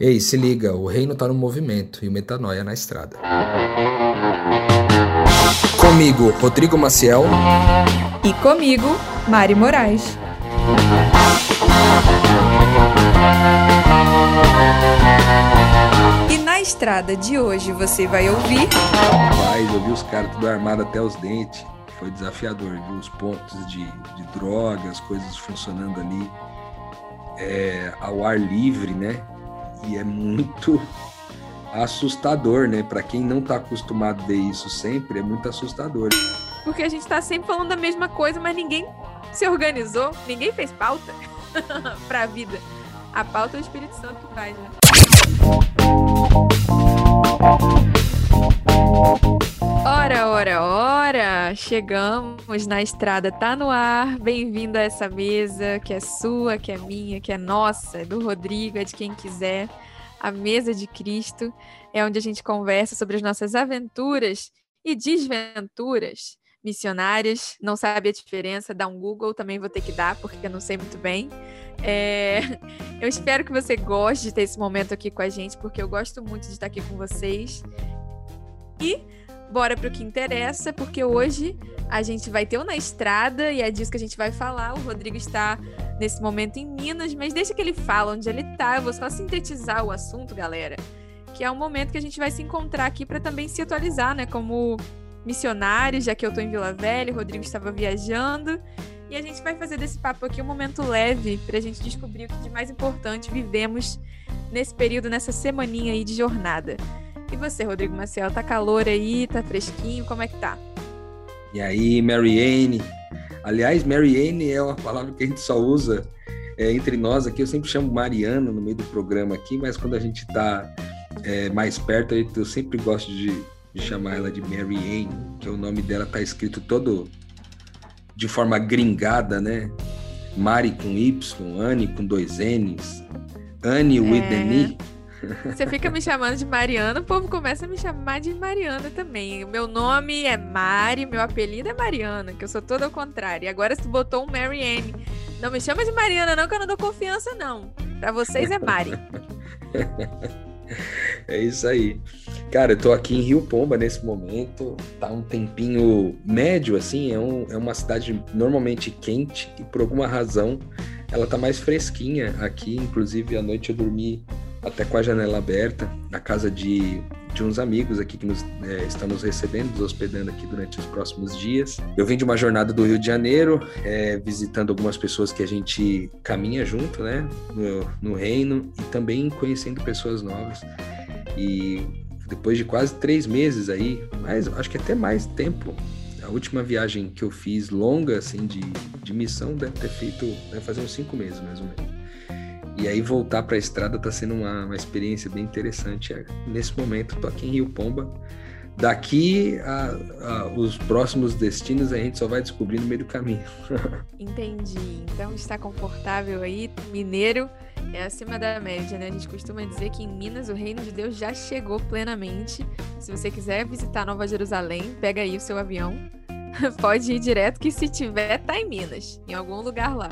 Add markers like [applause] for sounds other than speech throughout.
Ei, se liga, o reino tá no movimento e o metanoia na estrada. Comigo, Rodrigo Maciel. E comigo, Mari Moraes. E na estrada de hoje você vai ouvir. Rapaz, eu vi os caras tudo armado até os dentes. Foi desafiador, viu? Os pontos de, de drogas, coisas funcionando ali é, ao ar livre, né? E é muito assustador, né? Para quem não está acostumado a ver isso sempre, é muito assustador. Porque a gente está sempre falando da mesma coisa, mas ninguém se organizou, ninguém fez pauta [laughs] para a vida. A pauta é o Espírito Santo que faz, né? Ora, ora, ora! Chegamos na estrada, tá no ar. Bem-vindo a essa mesa que é sua, que é minha, que é nossa, é do Rodrigo, é de quem quiser. A mesa de Cristo é onde a gente conversa sobre as nossas aventuras e desventuras missionárias. Não sabe a diferença? Dá um Google, também vou ter que dar, porque eu não sei muito bem. É... [laughs] Eu espero que você goste de ter esse momento aqui com a gente, porque eu gosto muito de estar aqui com vocês. E bora para o que interessa, porque hoje a gente vai ter o Na Estrada e é disso que a gente vai falar. O Rodrigo está nesse momento em Minas, mas deixa que ele fala onde ele está. Eu vou só sintetizar o assunto, galera. Que é um momento que a gente vai se encontrar aqui para também se atualizar, né? Como missionários, já que eu estou em Vila Velha, o Rodrigo estava viajando. E a gente vai fazer desse papo aqui um momento leve para a gente descobrir o que de mais importante vivemos nesse período, nessa semaninha aí de jornada. E você, Rodrigo Maciel, tá calor aí, tá fresquinho, como é que tá? E aí, Marianne? Aliás, Marianne é uma palavra que a gente só usa é, entre nós aqui. Eu sempre chamo Mariana no meio do programa aqui, mas quando a gente tá é, mais perto, eu sempre gosto de, de chamar ela de Marianne, que o nome dela tá escrito todo de forma gringada, né? Mari com Y, Anne com dois N's, Anne é... with an E. Você fica me chamando de Mariana, o povo começa a me chamar de Mariana também. O meu nome é Mari, meu apelido é Mariana, que eu sou toda ao contrário. E agora tu botou um Marianne. Não me chama de Mariana, não, que eu não dou confiança, não. Pra vocês é Mari. [laughs] É isso aí. Cara, eu tô aqui em Rio Pomba nesse momento. Tá um tempinho médio, assim. É, um, é uma cidade normalmente quente e por alguma razão ela tá mais fresquinha aqui. Inclusive, à noite eu dormi até com a janela aberta, na casa de, de uns amigos aqui que nos, é, recebendo, nos hospedando aqui durante os próximos dias. Eu vim de uma jornada do Rio de Janeiro, é, visitando algumas pessoas que a gente caminha junto, né, no, no reino, e também conhecendo pessoas novas. E depois de quase três meses aí, mas acho que até mais tempo, a última viagem que eu fiz longa, assim, de, de missão, deve ter feito, deve fazer uns cinco meses mais ou menos. E aí voltar para a estrada está sendo uma, uma experiência bem interessante. É, nesse momento estou aqui em Rio Pomba. Daqui a, a, os próximos destinos a gente só vai descobrir no meio do caminho. [laughs] Entendi. Então está confortável aí, mineiro é acima da média, né? A gente costuma dizer que em Minas o reino de Deus já chegou plenamente. Se você quiser visitar Nova Jerusalém, pega aí o seu avião. [laughs] Pode ir direto que se tiver tá em Minas, em algum lugar lá.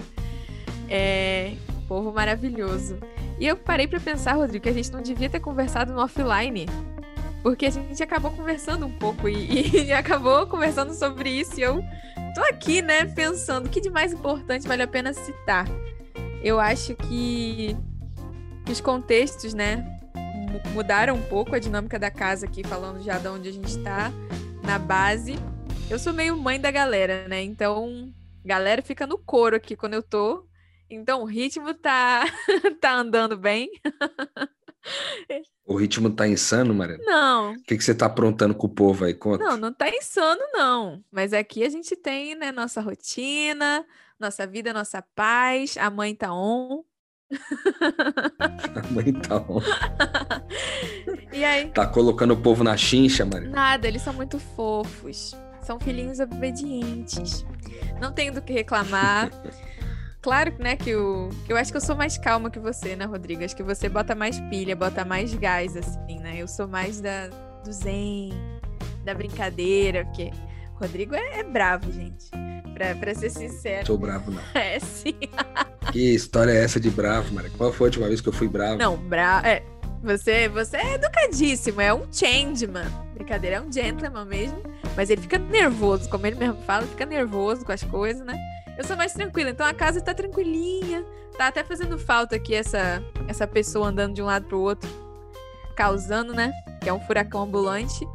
É, povo maravilhoso. E eu parei para pensar, Rodrigo, que a gente não devia ter conversado no offline. Porque a gente acabou conversando um pouco e, [laughs] e acabou conversando sobre isso. E eu tô aqui, né, pensando o que de mais importante vale a pena citar. Eu acho que, os contextos, né, mudaram um pouco a dinâmica da casa aqui, falando já de onde a gente tá, na base. Eu sou meio mãe da galera, né? Então, galera fica no coro aqui quando eu tô. Então o ritmo tá, [laughs] tá andando bem. O ritmo tá insano, Mariana? Não. O que, que você tá aprontando com o povo aí? Conta. Não, não tá insano, não. Mas aqui a gente tem, né, nossa rotina, nossa vida, nossa paz. A mãe tá on. [laughs] A mãe tá on. [laughs] e aí? Tá colocando o povo na chincha, Mariana? Nada, eles são muito fofos. São filhinhos obedientes. Não tenho do que reclamar. Claro, né, que o. Eu acho que eu sou mais calma que você, né, Rodrigo? Acho que você bota mais pilha, bota mais gás, assim, né? Eu sou mais da, do zen, da brincadeira, porque o Rodrigo é, é bravo, gente. Pra, pra ser sincero. Sou bravo, não. [laughs] É, sim. que história é essa de bravo, Mara? Qual foi a última vez que eu fui bravo? Não, bravo. É, Você, você é educadíssimo, é um changeman. Brincadeira, é um gentleman mesmo. Mas ele fica nervoso, como ele mesmo fala, fica nervoso com as coisas, né? Eu sou mais tranquila, então a casa tá tranquilinha. Tá até fazendo falta aqui essa, essa pessoa andando de um lado pro outro, causando, né? Que é um furacão ambulante.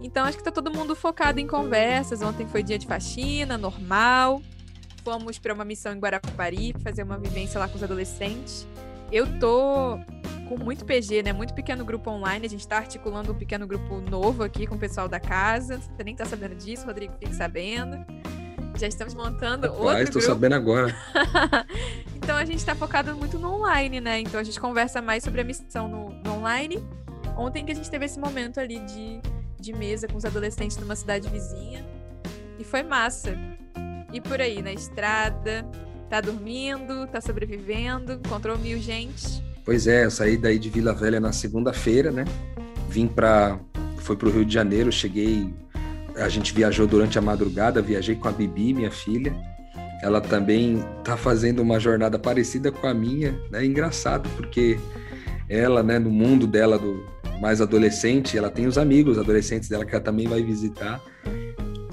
Então acho que tá todo mundo focado em conversas. Ontem foi dia de faxina, normal. Fomos para uma missão em Guarapari, fazer uma vivência lá com os adolescentes. Eu tô com muito PG, né? Muito pequeno grupo online. A gente tá articulando um pequeno grupo novo aqui com o pessoal da casa. Você nem tá sabendo disso, Rodrigo, fique sabendo. Já estamos montando Rapaz, outro estou sabendo agora. [laughs] então a gente está focado muito no online, né? Então a gente conversa mais sobre a missão no, no online. Ontem que a gente teve esse momento ali de, de mesa com os adolescentes numa cidade vizinha. E foi massa. E por aí, na estrada, tá dormindo, tá sobrevivendo, encontrou mil gente. Pois é, eu saí daí de Vila Velha na segunda-feira, né? Vim para foi pro Rio de Janeiro, cheguei a gente viajou durante a madrugada, viajei com a Bibi, minha filha. Ela também está fazendo uma jornada parecida com a minha, né? É engraçado, porque ela, né, no mundo dela do mais adolescente, ela tem os amigos adolescentes dela que ela também vai visitar.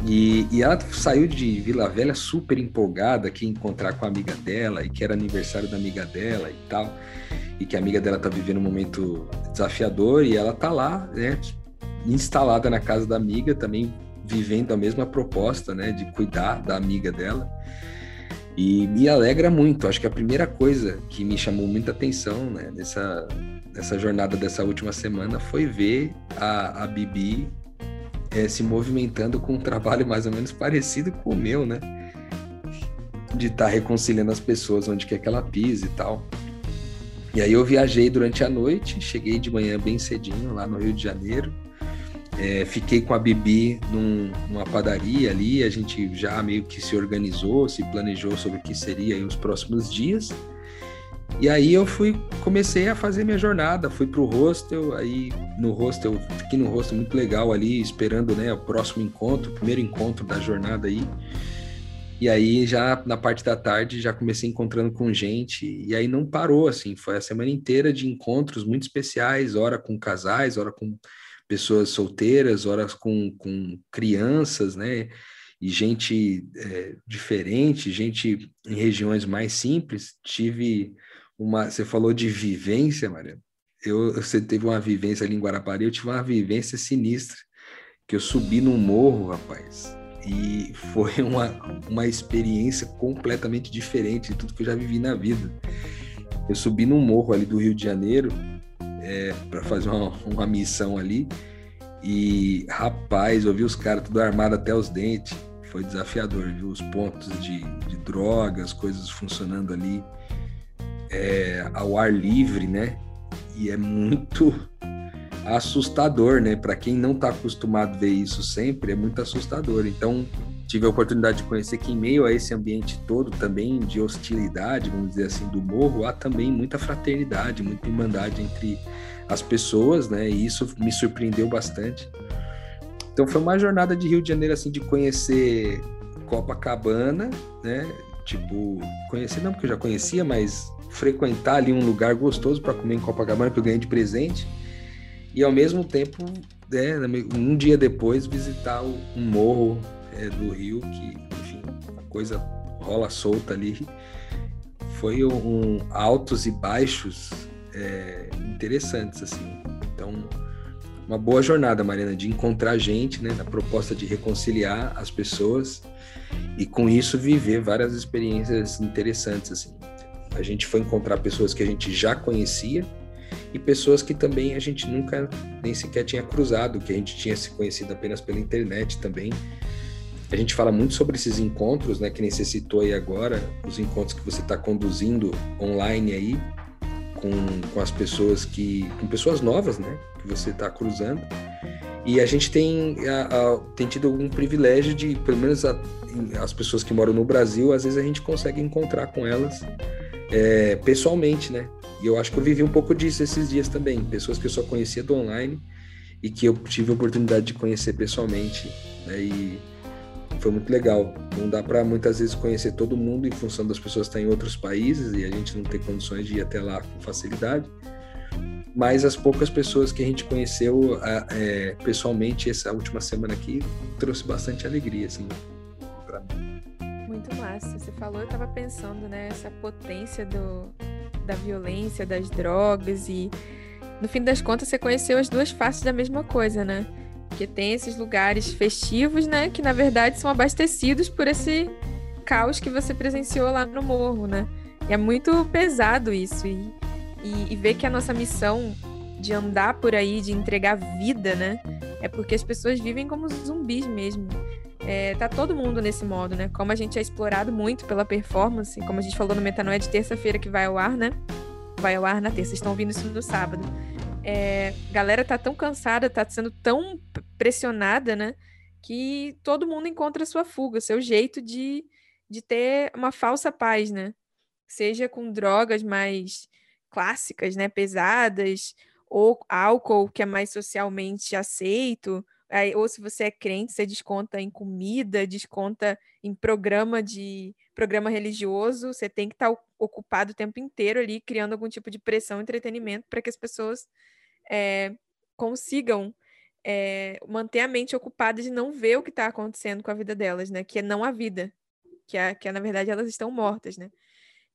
E, e, ela saiu de Vila Velha super empolgada que ia encontrar com a amiga dela e que era aniversário da amiga dela e tal. E que a amiga dela tá vivendo um momento desafiador e ela tá lá, né, instalada na casa da amiga, também vivendo a mesma proposta, né, de cuidar da amiga dela. E me alegra muito. Acho que a primeira coisa que me chamou muita atenção, né, nessa, nessa jornada dessa última semana foi ver a, a Bibi é, se movimentando com um trabalho mais ou menos parecido com o meu, né? De estar tá reconciliando as pessoas onde quer que ela pise e tal. E aí eu viajei durante a noite, cheguei de manhã bem cedinho lá no Rio de Janeiro. É, fiquei com a Bibi num, numa padaria ali, a gente já meio que se organizou, se planejou sobre o que seria os próximos dias. E aí eu fui, comecei a fazer minha jornada, fui pro hostel, aí no hostel, fiquei no hostel muito legal ali, esperando, né, o próximo encontro, o primeiro encontro da jornada aí. E aí já na parte da tarde já comecei encontrando com gente e aí não parou assim, foi a semana inteira de encontros muito especiais, hora com casais, hora com pessoas solteiras, horas com, com crianças, né? E gente é, diferente, gente em regiões mais simples. Tive uma. Você falou de vivência, Maria. Eu, você teve uma vivência ali em Guarapari, eu tive uma vivência sinistra, que eu subi num morro, rapaz, e foi [laughs] uma, uma experiência completamente diferente de tudo que eu já vivi na vida. Eu subi num morro ali do Rio de Janeiro, é, para fazer uma, uma missão ali. E, rapaz, eu vi os caras tudo armado até os dentes. Foi desafiador, viu? Os pontos de, de drogas, coisas funcionando ali é, ao ar livre, né? E é muito assustador, né? Para quem não está acostumado a ver isso sempre, é muito assustador. Então, tive a oportunidade de conhecer que em meio a esse ambiente todo também de hostilidade, vamos dizer assim, do morro, há também muita fraternidade, muita irmandade entre as pessoas, né? E isso me surpreendeu bastante. Então foi uma jornada de Rio de Janeiro assim de conhecer Copacabana, né? Tipo, conhecer não porque eu já conhecia, mas frequentar ali um lugar gostoso para comer em Copacabana que eu ganhei de presente. E ao mesmo tempo, né, um dia depois visitar um morro é, do Rio, que, enfim, a coisa rola solta ali. Foi um, altos e baixos é, interessantes, assim. Então, uma boa jornada, Mariana, de encontrar gente, né, na proposta de reconciliar as pessoas e com isso viver várias experiências interessantes, assim. A gente foi encontrar pessoas que a gente já conhecia e pessoas que também a gente nunca nem sequer tinha cruzado, que a gente tinha se conhecido apenas pela internet também a gente fala muito sobre esses encontros, né, que necessitou aí agora, os encontros que você está conduzindo online aí, com, com as pessoas que, com pessoas novas, né, que você está cruzando. E a gente tem, a, a, tem tido algum privilégio de, pelo menos a, as pessoas que moram no Brasil, às vezes a gente consegue encontrar com elas é, pessoalmente, né? E eu acho que eu vivi um pouco disso esses dias também. Pessoas que eu só conhecia do online e que eu tive a oportunidade de conhecer pessoalmente. Né? E foi muito legal. Não dá para muitas vezes conhecer todo mundo em função das pessoas estar em outros países e a gente não ter condições de ir até lá com facilidade. mas as poucas pessoas que a gente conheceu é, pessoalmente essa última semana aqui trouxe bastante alegria, assim, para mim. Muito massa. Você falou, eu estava pensando, né, essa potência do, da violência, das drogas e no fim das contas você conheceu as duas faces da mesma coisa, né? Porque tem esses lugares festivos, né, que na verdade são abastecidos por esse caos que você presenciou lá no morro, né? E é muito pesado isso e e, e ver que a nossa missão de andar por aí, de entregar vida, né? É porque as pessoas vivem como zumbis mesmo. É, tá todo mundo nesse modo, né? Como a gente é explorado muito pela performance, como a gente falou no Metanoia de terça-feira que vai ao ar, né? Vai ao ar na terça, estão ouvindo isso no sábado. É, galera tá tão cansada, tá sendo tão pressionada, né? Que todo mundo encontra sua fuga, seu jeito de, de ter uma falsa paz, né? Seja com drogas mais clássicas, né, pesadas, ou álcool que é mais socialmente aceito, ou se você é crente, você desconta em comida, desconta em programa de programa religioso, você tem que estar ocupado o tempo inteiro ali criando algum tipo de pressão, entretenimento para que as pessoas é, consigam é, manter a mente ocupada de não ver o que está acontecendo com a vida delas, né? Que é não a vida, que é, que é, na verdade elas estão mortas, né?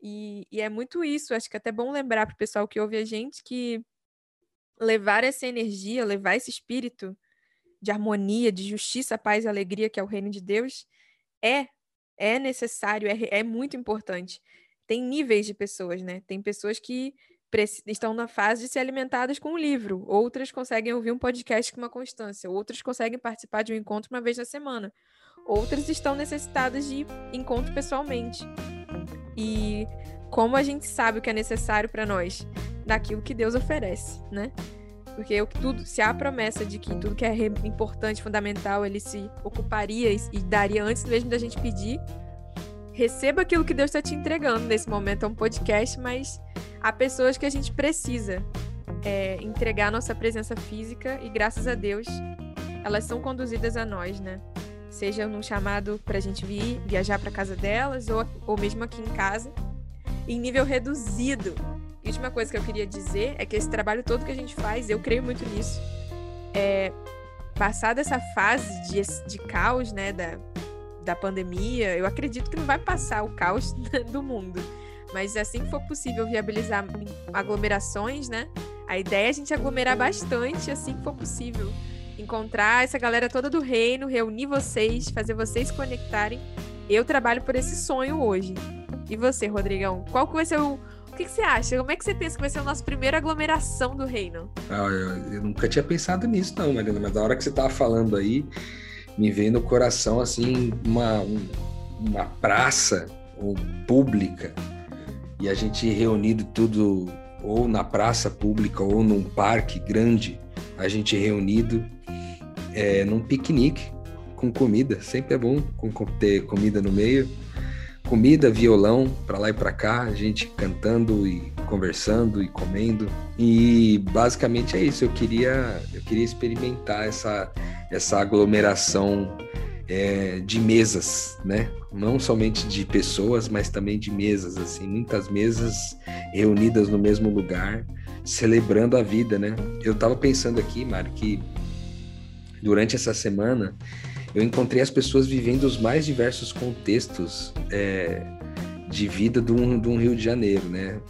E, e é muito isso, acho que é até bom lembrar para o pessoal que ouve a gente que levar essa energia, levar esse espírito de harmonia, de justiça, paz e alegria, que é o reino de Deus, é é necessário, é, é muito importante. Tem níveis de pessoas, né? Tem pessoas que estão na fase de ser alimentadas com um livro, outras conseguem ouvir um podcast com uma constância, outras conseguem participar de um encontro uma vez na semana, outras estão necessitadas de encontro pessoalmente. E como a gente sabe o que é necessário para nós? Daquilo que Deus oferece, né? Porque eu, tudo, se há a promessa de que tudo que é importante, fundamental, ele se ocuparia e, e daria antes mesmo da gente pedir, receba aquilo que Deus está te entregando. Nesse momento é um podcast, mas há pessoas que a gente precisa é, entregar nossa presença física e graças a Deus elas são conduzidas a nós, né? seja num chamado para a gente vir viajar para casa delas ou, ou mesmo aqui em casa, em nível reduzido. E última coisa que eu queria dizer é que esse trabalho todo que a gente faz, eu creio muito nisso, é passar dessa fase de, de caos, né, da, da pandemia, eu acredito que não vai passar o caos [laughs] do mundo. Mas assim que for possível viabilizar aglomerações, né? A ideia é a gente aglomerar bastante assim que for possível encontrar essa galera toda do reino, reunir vocês, fazer vocês conectarem. Eu trabalho por esse sonho hoje. E você, Rodrigão? Qual que vai ser o. O que, que você acha? Como é que você pensa que vai ser a nossa primeira aglomeração do reino? Ah, eu, eu nunca tinha pensado nisso, não, Marina, mas da hora que você tava falando aí, me veio no coração, assim, uma, uma praça ou pública e a gente reunido tudo ou na praça pública ou num parque grande, a gente reunido é, num piquenique com comida. Sempre é bom ter comida no meio. Comida, violão, para lá e para cá, a gente cantando e conversando e comendo. E basicamente é isso. Eu queria, eu queria experimentar essa, essa aglomeração é, de mesas, né? Não somente de pessoas, mas também de mesas, assim, muitas mesas reunidas no mesmo lugar, celebrando a vida, né? Eu estava pensando aqui, Mário, que durante essa semana, eu encontrei as pessoas vivendo os mais diversos contextos é, de vida de um, de um, Rio de Janeiro, né?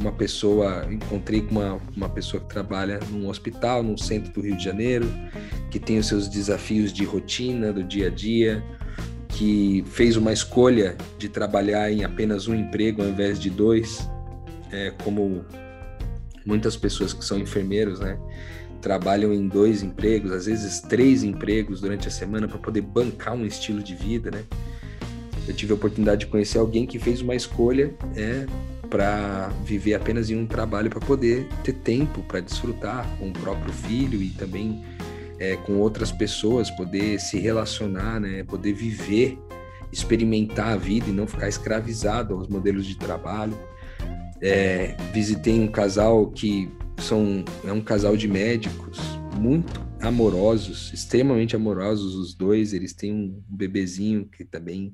Uma pessoa, encontrei com uma, uma pessoa que trabalha num hospital, num centro do Rio de Janeiro, que tem os seus desafios de rotina, do dia a dia, que fez uma escolha de trabalhar em apenas um emprego ao invés de dois, é, como muitas pessoas que são enfermeiros, né? Trabalham em dois empregos, às vezes três empregos durante a semana para poder bancar um estilo de vida, né? Eu tive a oportunidade de conhecer alguém que fez uma escolha é, para viver apenas em um trabalho para poder ter tempo para desfrutar com o próprio filho e também é, com outras pessoas, poder se relacionar, né? Poder viver, experimentar a vida e não ficar escravizado aos modelos de trabalho. É, visitei um casal que são é um casal de médicos muito amorosos, extremamente amorosos os dois. Eles têm um bebezinho que também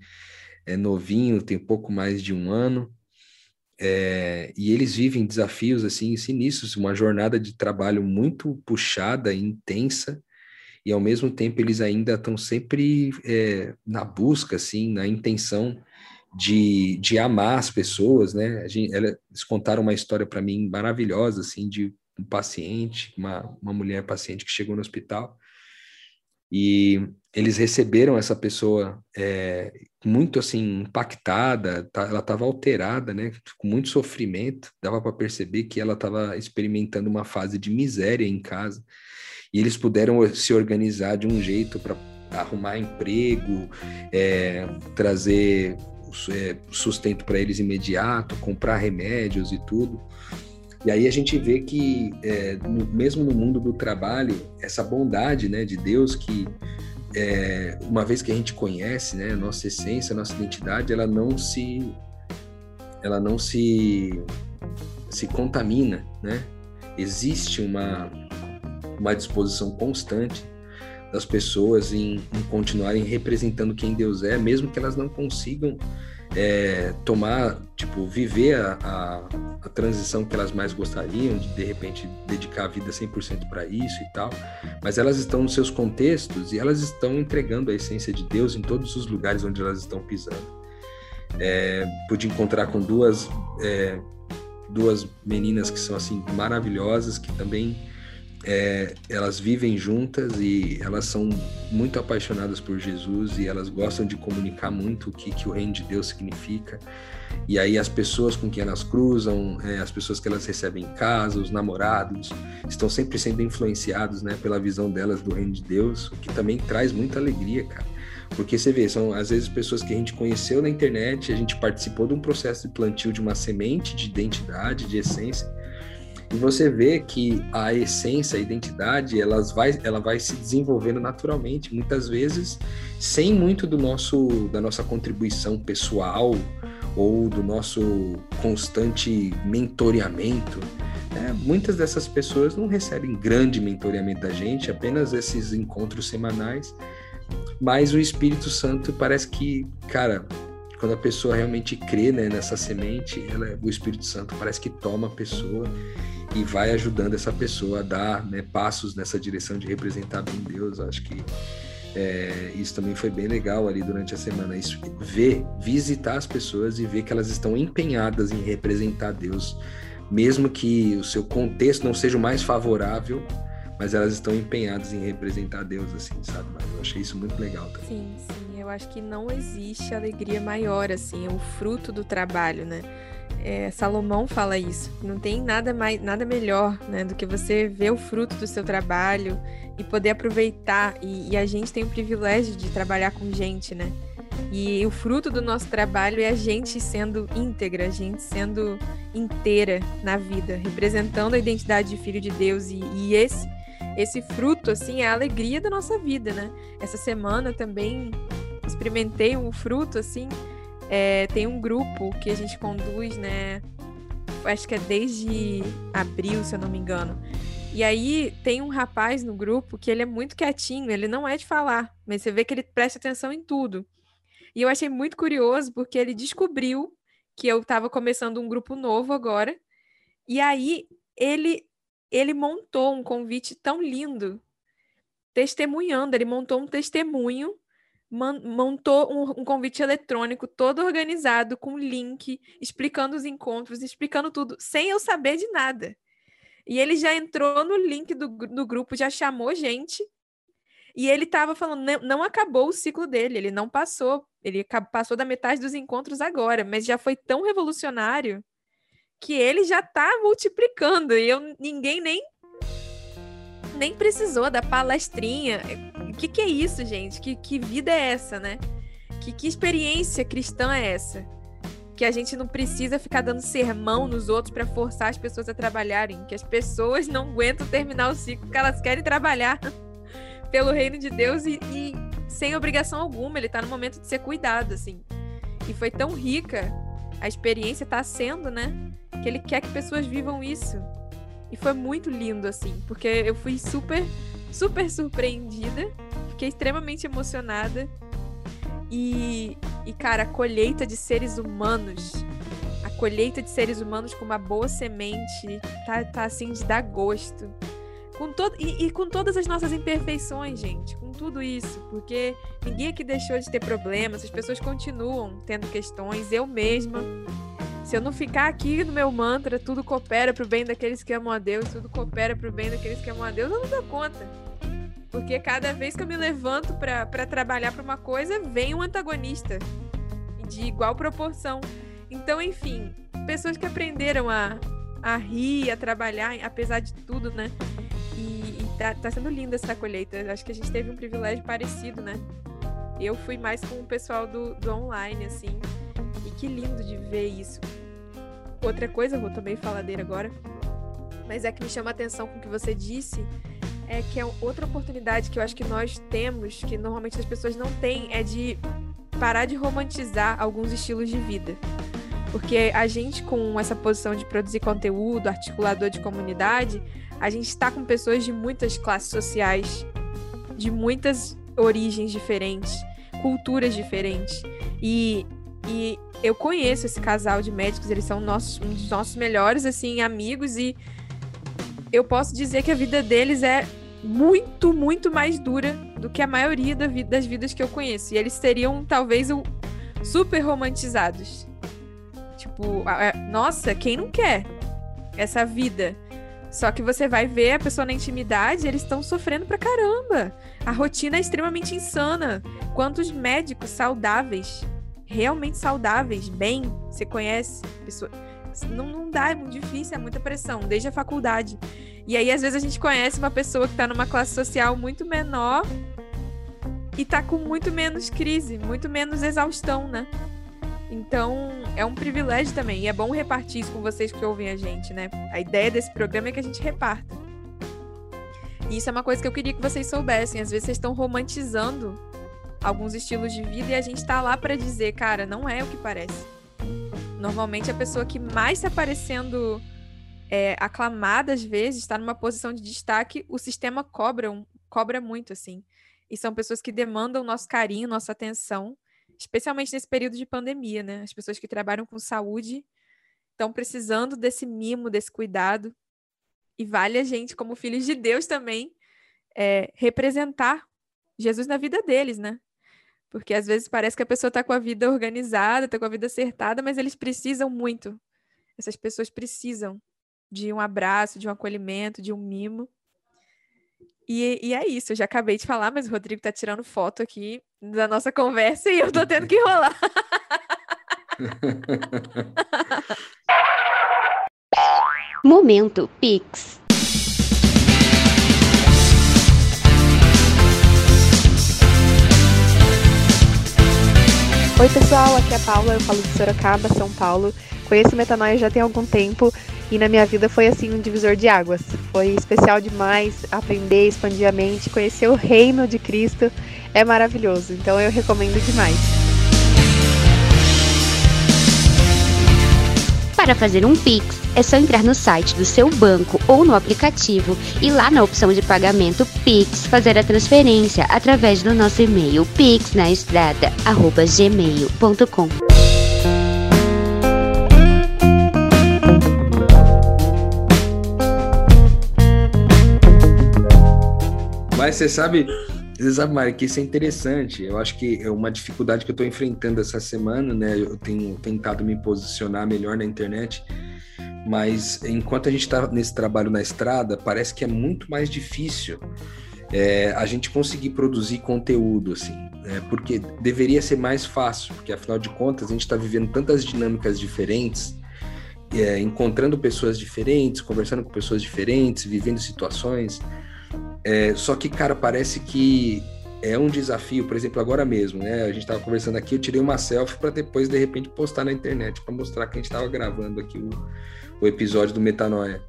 é novinho, tem pouco mais de um ano. é, e eles vivem desafios assim sinistros, uma jornada de trabalho muito puxada, intensa, e ao mesmo tempo eles ainda estão sempre é, na busca, assim, na intenção de, de amar as pessoas, né? A gente, eles contaram uma história para mim maravilhosa, assim, de um paciente, uma, uma mulher paciente que chegou no hospital e eles receberam essa pessoa é, muito assim impactada, tá, ela estava alterada, né, com muito sofrimento, dava para perceber que ela estava experimentando uma fase de miséria em casa. E eles puderam se organizar de um jeito para arrumar emprego, é, trazer é, sustento para eles imediato, comprar remédios e tudo. E aí a gente vê que, é, no, mesmo no mundo do trabalho, essa bondade né, de Deus que, é, uma vez que a gente conhece né, a nossa essência, a nossa identidade, ela não se, ela não se, se contamina, né? Existe uma, uma disposição constante das pessoas em, em continuarem representando quem Deus é, mesmo que elas não consigam é, tomar, tipo, viver a, a, a, transição que elas mais gostariam, de de repente dedicar a vida 100% para isso e tal, mas elas estão nos seus contextos e elas estão entregando a essência de Deus em todos os lugares onde elas estão pisando. É, pude encontrar com duas, é, duas meninas que são assim maravilhosas, que também é, elas vivem juntas e elas são muito apaixonadas por Jesus e elas gostam de comunicar muito o que, que o reino de Deus significa. E aí as pessoas com quem elas cruzam, é, as pessoas que elas recebem em casa, os namorados, estão sempre sendo influenciados né, pela visão delas do reino de Deus, o que também traz muita alegria, cara. Porque você vê, são às vezes pessoas que a gente conheceu na internet, a gente participou de um processo de plantio de uma semente de identidade, de essência, e você vê que a essência, a identidade, elas vai, ela vai se desenvolvendo naturalmente, muitas vezes sem muito do nosso, da nossa contribuição pessoal ou do nosso constante mentoreamento. É, muitas dessas pessoas não recebem grande mentoreamento da gente, apenas esses encontros semanais, mas o Espírito Santo parece que, cara, quando a pessoa realmente crê né, nessa semente, ela, o Espírito Santo parece que toma a pessoa e vai ajudando essa pessoa a dar né, passos nessa direção de representar bem Deus. Acho que é, isso também foi bem legal ali durante a semana. Isso, ver, visitar as pessoas e ver que elas estão empenhadas em representar Deus, mesmo que o seu contexto não seja o mais favorável, mas elas estão empenhadas em representar Deus, assim, sabe? Mas eu achei isso muito legal também. Sim, sim. Eu acho que não existe alegria maior, assim, é o fruto do trabalho, né? É, Salomão fala isso. Não tem nada mais, nada melhor, né, do que você ver o fruto do seu trabalho e poder aproveitar. E, e, a gente tem o privilégio de trabalhar com gente, né? E o fruto do nosso trabalho é a gente sendo íntegra, a gente sendo inteira na vida, representando a identidade de filho de Deus. E, e esse esse fruto, assim, é a alegria da nossa vida, né? Essa semana também experimentei um fruto, assim, é, tem um grupo que a gente conduz, né? Acho que é desde abril, se eu não me engano. E aí tem um rapaz no grupo que ele é muito quietinho, ele não é de falar, mas você vê que ele presta atenção em tudo. E eu achei muito curioso porque ele descobriu que eu estava começando um grupo novo agora. E aí ele ele montou um convite tão lindo, testemunhando, ele montou um testemunho montou um, um, convite eletrônico todo organizado, com link, explicando os encontros, explicando tudo, sem eu saber de nada. E ele já entrou no link do, do grupo, já chamou gente. E ele estava falando, não, não, acabou o ciclo dele, ele não passou. Ele passou da metade dos encontros agora, mas já foi tão revolucionário que ele já está multiplicando. E eu, ninguém nem nem precisou da palestrinha. Que, que é isso, gente? Que, que vida é essa, né? Que, que experiência cristã é essa? Que a gente não precisa ficar dando sermão nos outros para forçar as pessoas a trabalharem. Que as pessoas não aguentam terminar o ciclo, que elas querem trabalhar [laughs] pelo reino de Deus e, e sem obrigação alguma. Ele está no momento de ser cuidado, assim. E foi tão rica a experiência está sendo, né? Que ele quer que pessoas vivam isso. E foi muito lindo, assim, porque eu fui super, super surpreendida. Fiquei extremamente emocionada. E, e, cara, a colheita de seres humanos, a colheita de seres humanos com uma boa semente tá, tá assim de dar gosto. Com todo, e, e, com todas as nossas imperfeições, gente, com tudo isso, porque ninguém aqui deixou de ter problemas, as pessoas continuam tendo questões, eu mesma. Se eu não ficar aqui no meu mantra, tudo coopera pro bem daqueles que amam a Deus, tudo coopera pro bem daqueles que amam a Deus, eu não dou conta. Porque cada vez que eu me levanto para trabalhar para uma coisa, vem um antagonista de igual proporção. Então, enfim, pessoas que aprenderam a, a rir, a trabalhar, apesar de tudo, né? E, e tá, tá sendo linda essa colheita. Acho que a gente teve um privilégio parecido, né? Eu fui mais com o pessoal do, do online, assim. E que lindo de ver isso. Outra coisa, vou também faladeira agora, mas é que me chama a atenção com o que você disse, é que é outra oportunidade que eu acho que nós temos, que normalmente as pessoas não têm, é de parar de romantizar alguns estilos de vida. Porque a gente, com essa posição de produzir conteúdo, articulador de comunidade, a gente está com pessoas de muitas classes sociais, de muitas origens diferentes, culturas diferentes. E, e eu conheço esse casal de médicos, eles são nossos, um dos nossos melhores assim amigos e eu posso dizer que a vida deles é muito, muito mais dura do que a maioria da vida, das vidas que eu conheço. E eles seriam talvez o, super romantizados. Tipo, nossa, quem não quer essa vida? Só que você vai ver a pessoa na intimidade, eles estão sofrendo pra caramba. A rotina é extremamente insana. Quantos médicos saudáveis, realmente saudáveis, bem, você conhece? Pessoa... Não, não dá, é muito difícil, é muita pressão, desde a faculdade. E aí, às vezes, a gente conhece uma pessoa que tá numa classe social muito menor e tá com muito menos crise, muito menos exaustão, né? Então, é um privilégio também. E é bom repartir isso com vocês que ouvem a gente, né? A ideia desse programa é que a gente reparta. E isso é uma coisa que eu queria que vocês soubessem. Às vezes vocês estão romantizando alguns estilos de vida e a gente tá lá para dizer, cara, não é o que parece. Normalmente a pessoa que mais está aparecendo é, aclamada às vezes, está numa posição de destaque, o sistema cobra, um, cobra muito, assim. E são pessoas que demandam nosso carinho, nossa atenção especialmente nesse período de pandemia, né? As pessoas que trabalham com saúde estão precisando desse mimo, desse cuidado. E vale a gente, como filhos de Deus também, é, representar Jesus na vida deles, né? Porque às vezes parece que a pessoa está com a vida organizada, está com a vida acertada, mas eles precisam muito. Essas pessoas precisam de um abraço, de um acolhimento, de um mimo. E, e, é isso, eu já acabei de falar, mas o Rodrigo tá tirando foto aqui da nossa conversa e eu tô tendo que enrolar. [laughs] Momento Pix. Oi, pessoal, aqui é a Paula, eu falo de Sorocaba, São Paulo. Conheço o Metanoia já tem algum tempo e na minha vida foi assim um divisor de águas. Foi especial demais aprender, expandir a mente, conhecer o reino de Cristo. É maravilhoso. Então eu recomendo demais. Para fazer um Pix, é só entrar no site do seu banco ou no aplicativo e lá na opção de pagamento Pix fazer a transferência através do nosso e-mail pixnaestrada@gmail.com. Mas você sabe, você sabe, Mari, que isso é interessante. Eu acho que é uma dificuldade que eu estou enfrentando essa semana, né? Eu tenho tentado me posicionar melhor na internet, mas enquanto a gente está nesse trabalho na estrada, parece que é muito mais difícil é, a gente conseguir produzir conteúdo, assim, né? porque deveria ser mais fácil, porque afinal de contas a gente está vivendo tantas dinâmicas diferentes. É, encontrando pessoas diferentes, conversando com pessoas diferentes, vivendo situações. É, só que, cara, parece que é um desafio, por exemplo, agora mesmo, né? A gente estava conversando aqui, eu tirei uma selfie para depois, de repente, postar na internet, para mostrar que a gente estava gravando aqui o, o, episódio do Metanoia.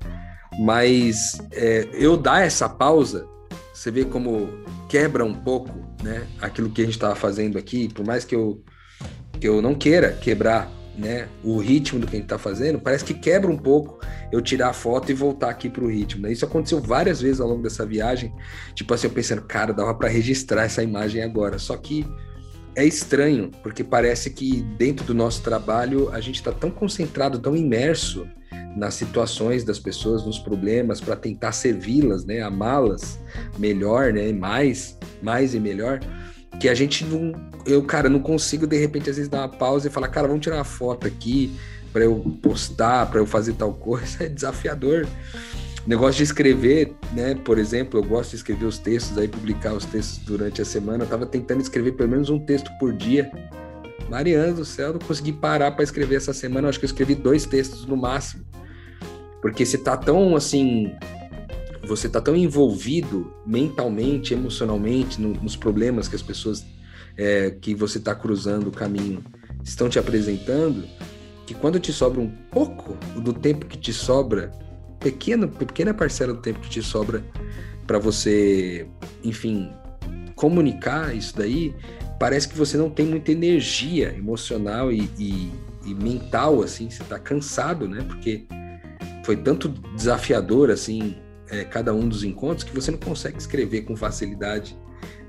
Mas é, eu dar essa pausa, você vê como quebra um pouco, né? Aquilo que a gente estava fazendo aqui, por mais que eu, que eu não queira quebrar né, o ritmo do que a gente está fazendo, parece que quebra um pouco eu tirar a foto e voltar aqui para o ritmo. Né? Isso aconteceu várias vezes ao longo dessa viagem. Tipo assim, eu pensando, cara, dava para registrar essa imagem agora. Só que é estranho, porque parece que dentro do nosso trabalho a gente está tão concentrado, tão imerso nas situações das pessoas, nos problemas, para tentar servi-las, né, amá-las melhor, né, mais, mais e melhor, que a gente não, eu, cara, não consigo de repente às vezes dar uma pausa e falar, cara, vamos tirar uma foto aqui para eu postar, para eu fazer tal coisa, [laughs] é desafiador. Negócio de escrever, né? Por exemplo, eu gosto de escrever os textos, aí publicar os textos durante a semana. Eu tava tentando escrever pelo menos um texto por dia. Mariana do céu, não consegui parar para escrever essa semana. Eu acho que eu escrevi dois textos no máximo. Porque você tá tão assim. Você tá tão envolvido mentalmente, emocionalmente, no, nos problemas que as pessoas é, que você tá cruzando o caminho estão te apresentando, que quando te sobra um pouco do tempo que te sobra pequena, pequena parcela do tempo que te sobra para você, enfim, comunicar isso daí, parece que você não tem muita energia emocional e, e, e mental, assim, você está cansado, né? Porque foi tanto desafiador, assim, é, cada um dos encontros, que você não consegue escrever com facilidade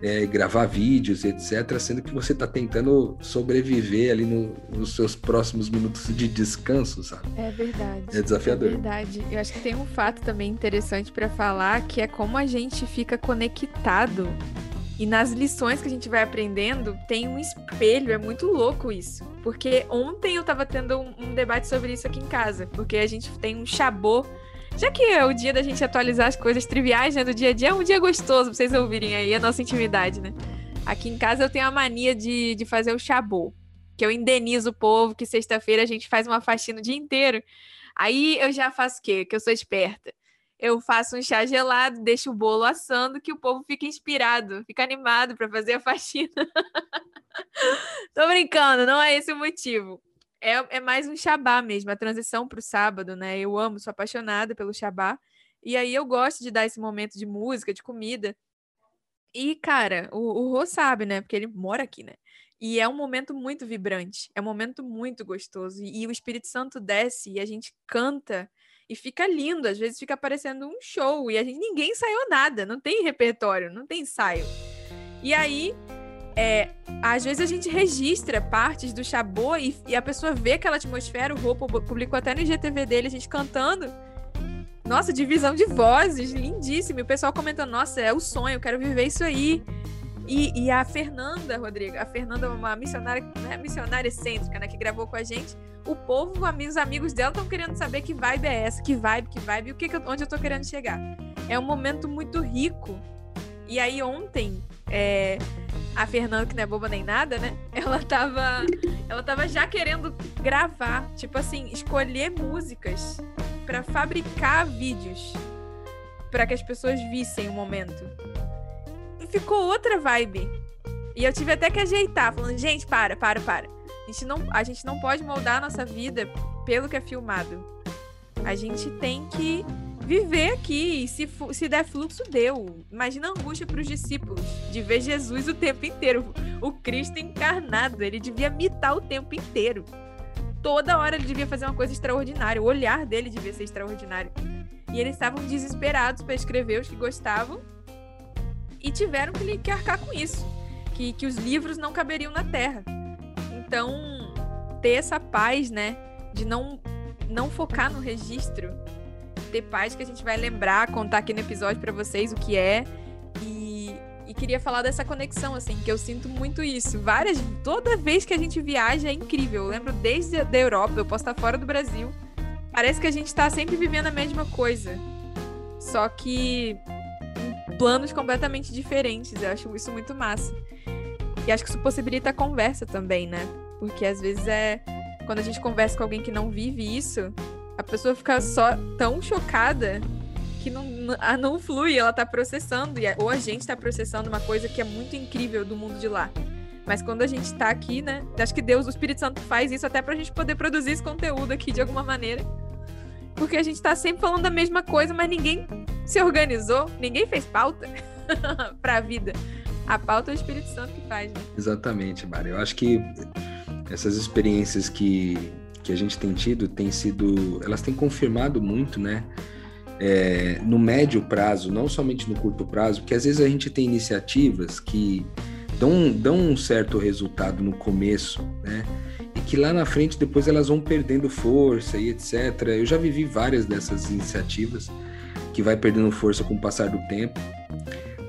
é, gravar vídeos, etc., sendo que você está tentando sobreviver ali no, nos seus próximos minutos de descanso, sabe? É verdade. É desafiador. É verdade. Eu acho que tem um fato também interessante para falar, que é como a gente fica conectado e nas lições que a gente vai aprendendo, tem um espelho, é muito louco isso. Porque ontem eu tava tendo um, um debate sobre isso aqui em casa, porque a gente tem um chabô já que é o dia da gente atualizar as coisas triviais, né, do dia a dia, é um dia gostoso pra vocês ouvirem aí a nossa intimidade, né? Aqui em casa eu tenho a mania de, de fazer o chabô, que eu indenizo o povo, que sexta-feira a gente faz uma faxina o dia inteiro. Aí eu já faço o quê? Que eu sou esperta. Eu faço um chá gelado, deixo o bolo assando, que o povo fica inspirado, fica animado para fazer a [laughs] faxina. Tô brincando, não é esse o motivo. É, é mais um Shabá mesmo, a transição para o sábado, né? Eu amo, sou apaixonada pelo Shabá. E aí eu gosto de dar esse momento de música, de comida. E, cara, o, o Rô sabe, né? Porque ele mora aqui, né? E é um momento muito vibrante, é um momento muito gostoso. E, e o Espírito Santo desce e a gente canta e fica lindo. Às vezes fica parecendo um show e a gente ninguém ensaiou nada, não tem repertório, não tem ensaio. E aí é, às vezes a gente registra partes do Chabô e, e, a pessoa vê aquela atmosfera, o Rô publicou até no IGTV dele, a gente cantando. Nossa, divisão de vozes, lindíssimo. E o pessoal comentando, nossa, é o sonho, eu quero viver isso aí. E, e a Fernanda, Rodrigo, a Fernanda é uma missionária, né, missionária excêntrica, né, que gravou com a gente. O povo, os amigos dela estão querendo saber que vibe é essa, que vibe, que vibe, o que, que eu, onde eu tô querendo chegar. É um momento muito rico. E aí ontem, é, a Fernanda, que não é boba nem nada, né? [laughs] Ela tava, ela tava já querendo gravar, tipo assim, escolher músicas para fabricar vídeos para que as pessoas vissem o momento. E ficou outra vibe. E eu tive até que ajeitar, falando, gente, para, para, para. A gente não, a gente não pode moldar a nossa vida pelo que é filmado. A gente tem que viver aqui. E se, se der fluxo, deu. Imagina a angústia para os discípulos de ver Jesus o tempo inteiro. O Cristo encarnado. Ele devia mitar o tempo inteiro. Toda hora ele devia fazer uma coisa extraordinária. O olhar dele devia ser extraordinário. E eles estavam desesperados para escrever os que gostavam e tiveram que, que arcar com isso. Que, que os livros não caberiam na terra. Então, ter essa paz, né? De não, não focar no registro ter paz que a gente vai lembrar, contar aqui no episódio para vocês o que é. E, e queria falar dessa conexão, assim, que eu sinto muito isso. Várias, toda vez que a gente viaja é incrível. Eu lembro desde a da Europa, eu posso estar fora do Brasil. Parece que a gente tá sempre vivendo a mesma coisa. Só que em planos completamente diferentes. Eu acho isso muito massa. E acho que isso possibilita a conversa também, né? Porque às vezes é. Quando a gente conversa com alguém que não vive isso, a pessoa fica só tão chocada que não, a não flui, ela tá processando, ou a gente tá processando uma coisa que é muito incrível do mundo de lá. Mas quando a gente tá aqui, né? Acho que Deus, o Espírito Santo faz isso até pra gente poder produzir esse conteúdo aqui de alguma maneira. Porque a gente tá sempre falando a mesma coisa, mas ninguém se organizou, ninguém fez pauta [laughs] pra vida. A pauta é o Espírito Santo que faz, né? Exatamente, Mari. Eu acho que essas experiências que que a gente tem tido tem sido, elas têm confirmado muito, né? É, no médio prazo, não somente no curto prazo, porque às vezes a gente tem iniciativas que dão, dão um certo resultado no começo, né? E que lá na frente depois elas vão perdendo força e etc. Eu já vivi várias dessas iniciativas que vai perdendo força com o passar do tempo,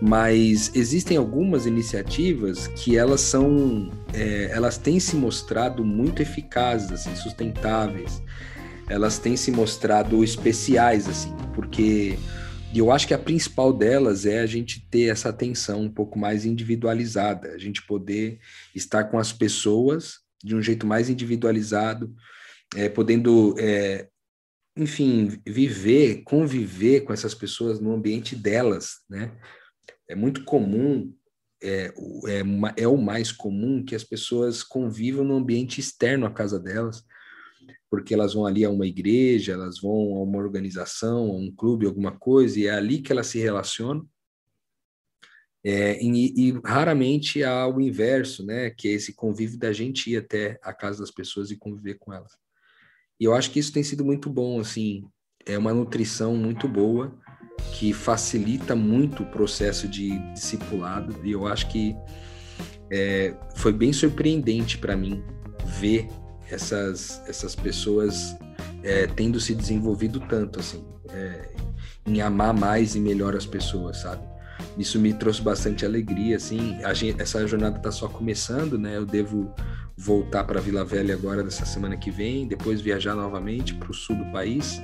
mas existem algumas iniciativas que elas são, é, elas têm se mostrado muito eficazes, assim, sustentáveis. Elas têm se mostrado especiais, assim, porque eu acho que a principal delas é a gente ter essa atenção um pouco mais individualizada, a gente poder estar com as pessoas de um jeito mais individualizado, é, podendo, é, enfim, viver, conviver com essas pessoas no ambiente delas, né? É muito comum, é, é, é o mais comum que as pessoas convivam no ambiente externo à casa delas, porque elas vão ali a uma igreja, elas vão a uma organização, a um clube, alguma coisa, e é ali que elas se relacionam. É, e, e, raramente há o inverso, né? Que é esse convívio da gente ir até a casa das pessoas e conviver com elas. E eu acho que isso tem sido muito bom, assim, é uma nutrição muito boa que facilita muito o processo de discipulado. E eu acho que é, foi bem surpreendente para mim ver essas, essas pessoas é, tendo se desenvolvido tanto, assim, é, em amar mais e melhor as pessoas, sabe? Isso me trouxe bastante alegria, assim. Gente, essa jornada está só começando, né? Eu devo voltar para Vila Velha agora dessa semana que vem, depois viajar novamente para o sul do país.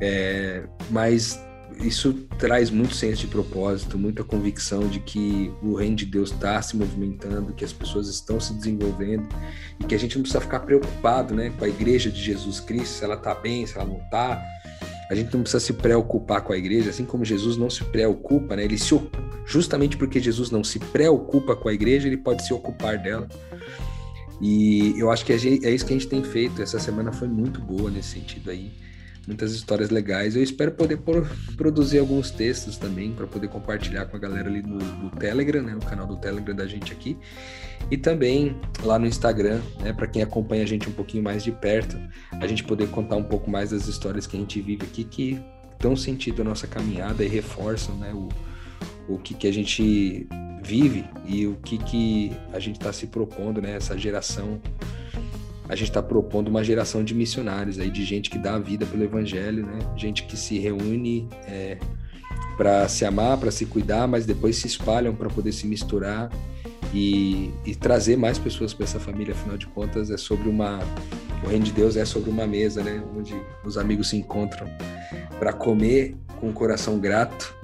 É, mas isso traz muito senso de propósito, muita convicção de que o reino de Deus está se movimentando, que as pessoas estão se desenvolvendo e que a gente não precisa ficar preocupado, né, com a igreja de Jesus Cristo, se ela está bem, se ela não está. A gente não precisa se preocupar com a igreja, assim como Jesus não se preocupa, né? Ele se justamente porque Jesus não se preocupa com a igreja, ele pode se ocupar dela. E eu acho que é isso que a gente tem feito. Essa semana foi muito boa nesse sentido aí muitas histórias legais. Eu espero poder por, produzir alguns textos também para poder compartilhar com a galera ali no, no, Telegram, né, no canal do Telegram da gente aqui, e também lá no Instagram, né, para quem acompanha a gente um pouquinho mais de perto, a gente poder contar um pouco mais das histórias que a gente vive aqui que dão sentido à nossa caminhada e reforçam, né, o, o que que a gente vive e o que que a gente está se propondo, né, essa geração a gente está propondo uma geração de missionários aí, de gente que dá a vida pelo evangelho, né? Gente que se reúne é, para se amar, para se cuidar, mas depois se espalham para poder se misturar e, e trazer mais pessoas para essa família. Afinal de contas, é sobre uma o reino de Deus é sobre uma mesa, né? Onde os amigos se encontram para comer com o coração grato,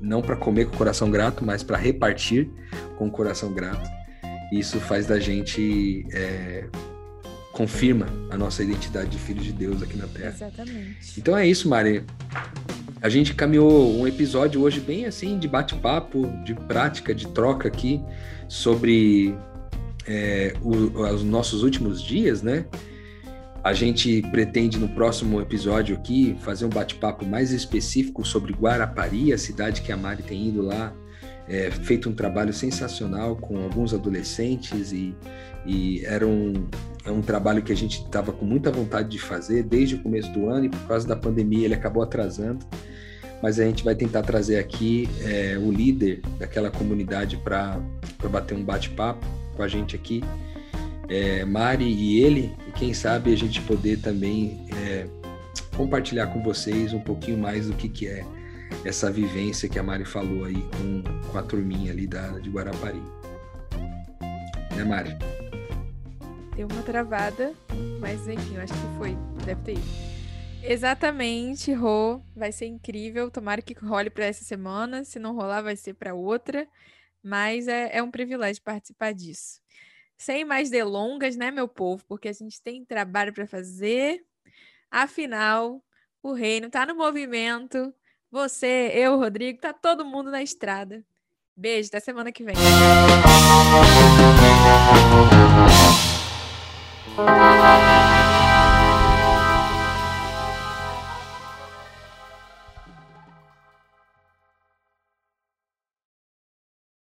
não para comer com o coração grato, mas para repartir com o coração grato. Isso faz da gente é, confirma a nossa identidade de filhos de Deus aqui na Terra. Exatamente. Então é isso, Mari. A gente caminhou um episódio hoje bem assim de bate-papo, de prática, de troca aqui sobre é, o, os nossos últimos dias, né? A gente pretende no próximo episódio aqui fazer um bate-papo mais específico sobre Guarapari, a cidade que a Mari tem ido lá, é, feito um trabalho sensacional com alguns adolescentes e, e era um, é um trabalho que a gente estava com muita vontade de fazer desde o começo do ano e por causa da pandemia ele acabou atrasando. Mas a gente vai tentar trazer aqui é, o líder daquela comunidade para bater um bate-papo com a gente aqui, é, Mari e ele, e quem sabe a gente poder também é, compartilhar com vocês um pouquinho mais do que, que é essa vivência que a Mari falou aí com, com a turminha ali da, de Guarapari. Né, Mari? Deu uma travada, mas enfim, eu acho que foi. Deve ter ido. Exatamente, Rô. Vai ser incrível. Tomara que role para essa semana. Se não rolar, vai ser para outra. Mas é, é um privilégio participar disso. Sem mais delongas, né, meu povo? Porque a gente tem trabalho para fazer. Afinal, o reino está no movimento. Você, eu, Rodrigo, tá todo mundo na estrada. Beijo, até semana que vem.